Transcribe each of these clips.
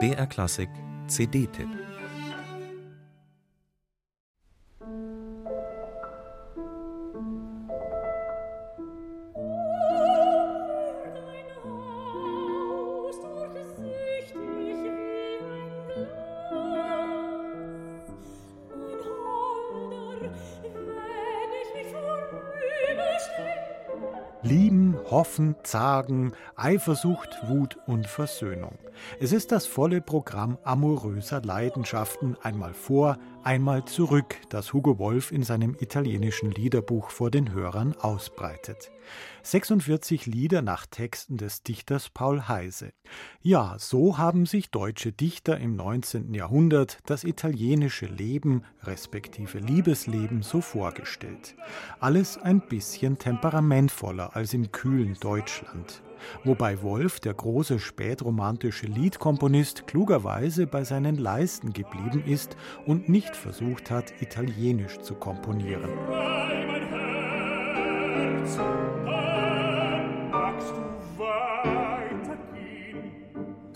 BR Klassik CD-Tipp Lieben, hoffen, zagen, Eifersucht, Wut und Versöhnung. Es ist das volle Programm amoröser Leidenschaften, einmal vor, einmal zurück, das Hugo Wolf in seinem italienischen Liederbuch vor den Hörern ausbreitet. 46 Lieder nach Texten des Dichters Paul Heise. Ja, so haben sich deutsche Dichter im 19. Jahrhundert das italienische Leben respektive Liebesleben so vorgestellt. Alles ein bisschen temperamentvoller als im kühlen Deutschland wobei Wolf, der große spätromantische Liedkomponist, klugerweise bei seinen Leisten geblieben ist und nicht versucht hat, italienisch zu komponieren.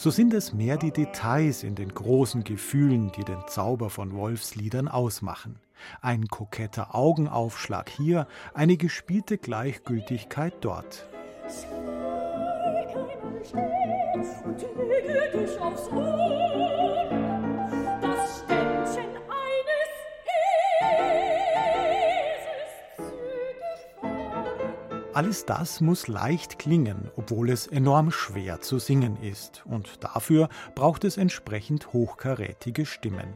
So sind es mehr die Details in den großen Gefühlen, die den Zauber von Wolfs Liedern ausmachen. Ein koketter Augenaufschlag hier, eine gespielte Gleichgültigkeit dort Alles das muss leicht klingen, obwohl es enorm schwer zu singen ist. Und dafür braucht es entsprechend hochkarätige Stimmen.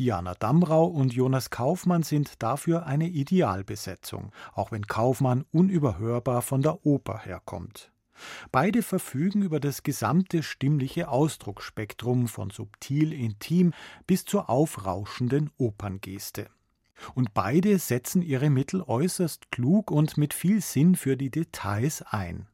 Diana Damrau und Jonas Kaufmann sind dafür eine Idealbesetzung, auch wenn Kaufmann unüberhörbar von der Oper herkommt. Beide verfügen über das gesamte stimmliche Ausdrucksspektrum von subtil intim bis zur aufrauschenden Operngeste. Und beide setzen ihre Mittel äußerst klug und mit viel Sinn für die Details ein.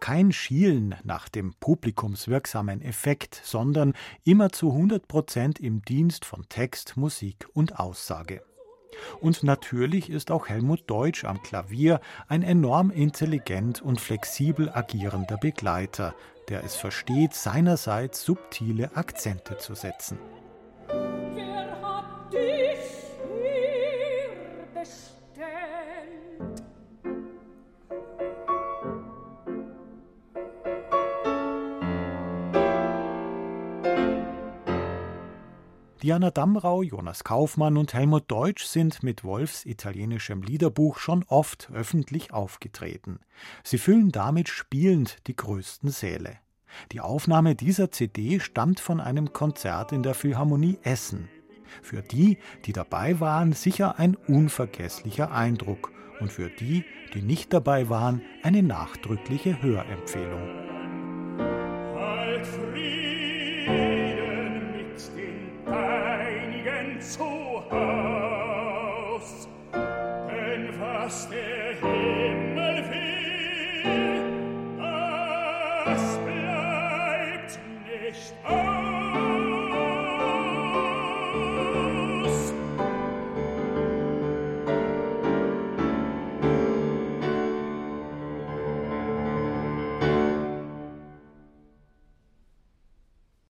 Kein Schielen nach dem publikumswirksamen Effekt, sondern immer zu 100 Prozent im Dienst von Text, Musik und Aussage. Und natürlich ist auch Helmut Deutsch am Klavier ein enorm intelligent und flexibel agierender Begleiter, der es versteht, seinerseits subtile Akzente zu setzen. Diana Damrau, Jonas Kaufmann und Helmut Deutsch sind mit Wolfs italienischem Liederbuch schon oft öffentlich aufgetreten. Sie füllen damit spielend die größten Säle. Die Aufnahme dieser CD stammt von einem Konzert in der Philharmonie Essen. Für die, die dabei waren, sicher ein unvergesslicher Eindruck und für die, die nicht dabei waren, eine nachdrückliche Hörempfehlung. Zu Haus, denn was der